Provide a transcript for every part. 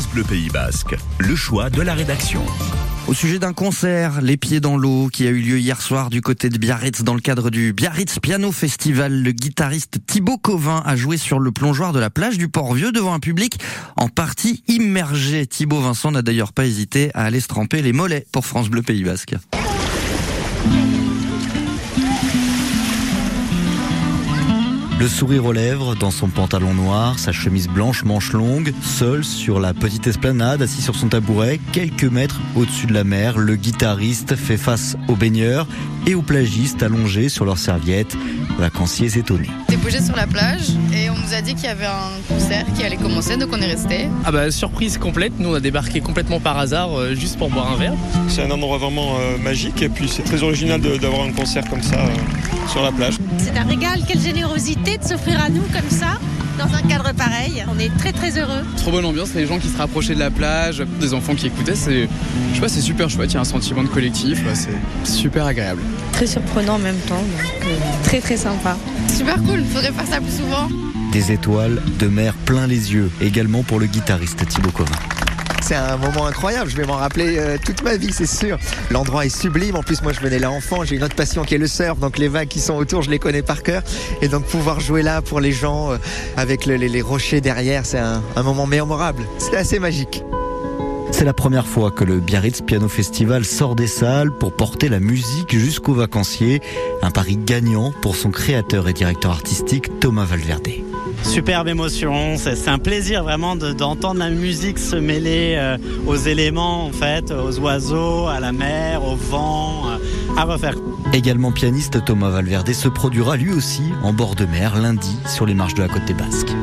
France Bleu Pays Basque, le choix de la rédaction. Au sujet d'un concert, Les Pieds dans l'eau, qui a eu lieu hier soir du côté de Biarritz dans le cadre du Biarritz Piano Festival, le guitariste Thibaut Covin a joué sur le plongeoir de la plage du Port-Vieux devant un public en partie immergé. Thibaut Vincent n'a d'ailleurs pas hésité à aller se tremper les mollets pour France Bleu Pays Basque. Le sourire aux lèvres, dans son pantalon noir, sa chemise blanche manche longue, seul sur la petite esplanade, assis sur son tabouret, quelques mètres au-dessus de la mer, le guitariste fait face aux baigneurs et aux plagistes allongés sur leurs serviettes, vacanciers étonnés. Débouché sur la plage et on nous a dit qu'il y avait un concert qui allait commencer, donc on est resté. Ah bah surprise complète, nous on a débarqué complètement par hasard euh, juste pour boire un verre. C'est un endroit vraiment euh, magique et puis c'est très original d'avoir un concert comme ça euh, sur la plage. C'est un régal, quelle générosité de s'offrir à nous comme ça, dans un cadre pareil. On est très très heureux. Trop bonne ambiance, les gens qui se rapprochaient de la plage, des enfants qui écoutaient, c'est je sais pas, c'est super chouette, il y a un sentiment de collectif, c'est super agréable. Très surprenant en même temps, donc euh, très très sympa. Super cool, faudrait faire ça plus souvent. Des étoiles de mer plein les yeux, également pour le guitariste Thibaut Covin. C'est un moment incroyable, je vais m'en rappeler euh, toute ma vie, c'est sûr. L'endroit est sublime, en plus moi je venais là enfant, j'ai une autre passion qui est le surf, donc les vagues qui sont autour, je les connais par cœur. Et donc pouvoir jouer là pour les gens, euh, avec le- les, les rochers derrière, c'est un, un moment mémorable. C'est assez magique. C'est la première fois que le Biarritz Piano Festival sort des salles pour porter la musique jusqu'aux vacanciers. Un pari gagnant pour son créateur et directeur artistique Thomas Valverde. Superbe émotion, c'est un plaisir vraiment de- d'entendre la musique se mêler euh, aux éléments en fait, aux oiseaux, à la mer, au vent, euh, à refaire. Également pianiste, Thomas Valverde se produira lui aussi en bord de mer lundi sur les marches de la côte des Basques.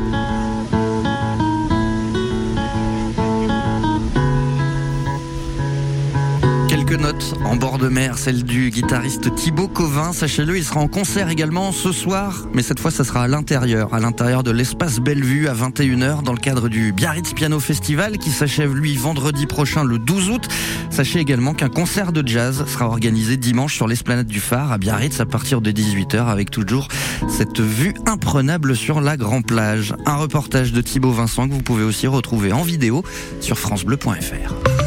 Notes en bord de mer, celle du guitariste Thibaut Covin. Sachez-le, il sera en concert également ce soir, mais cette fois, ça sera à l'intérieur, à l'intérieur de l'espace Bellevue à 21h dans le cadre du Biarritz Piano Festival qui s'achève lui vendredi prochain le 12 août. Sachez également qu'un concert de jazz sera organisé dimanche sur l'esplanade du Phare à Biarritz à partir de 18h avec toujours cette vue imprenable sur la Grand Plage. Un reportage de Thibaut Vincent que vous pouvez aussi retrouver en vidéo sur francebleu.fr.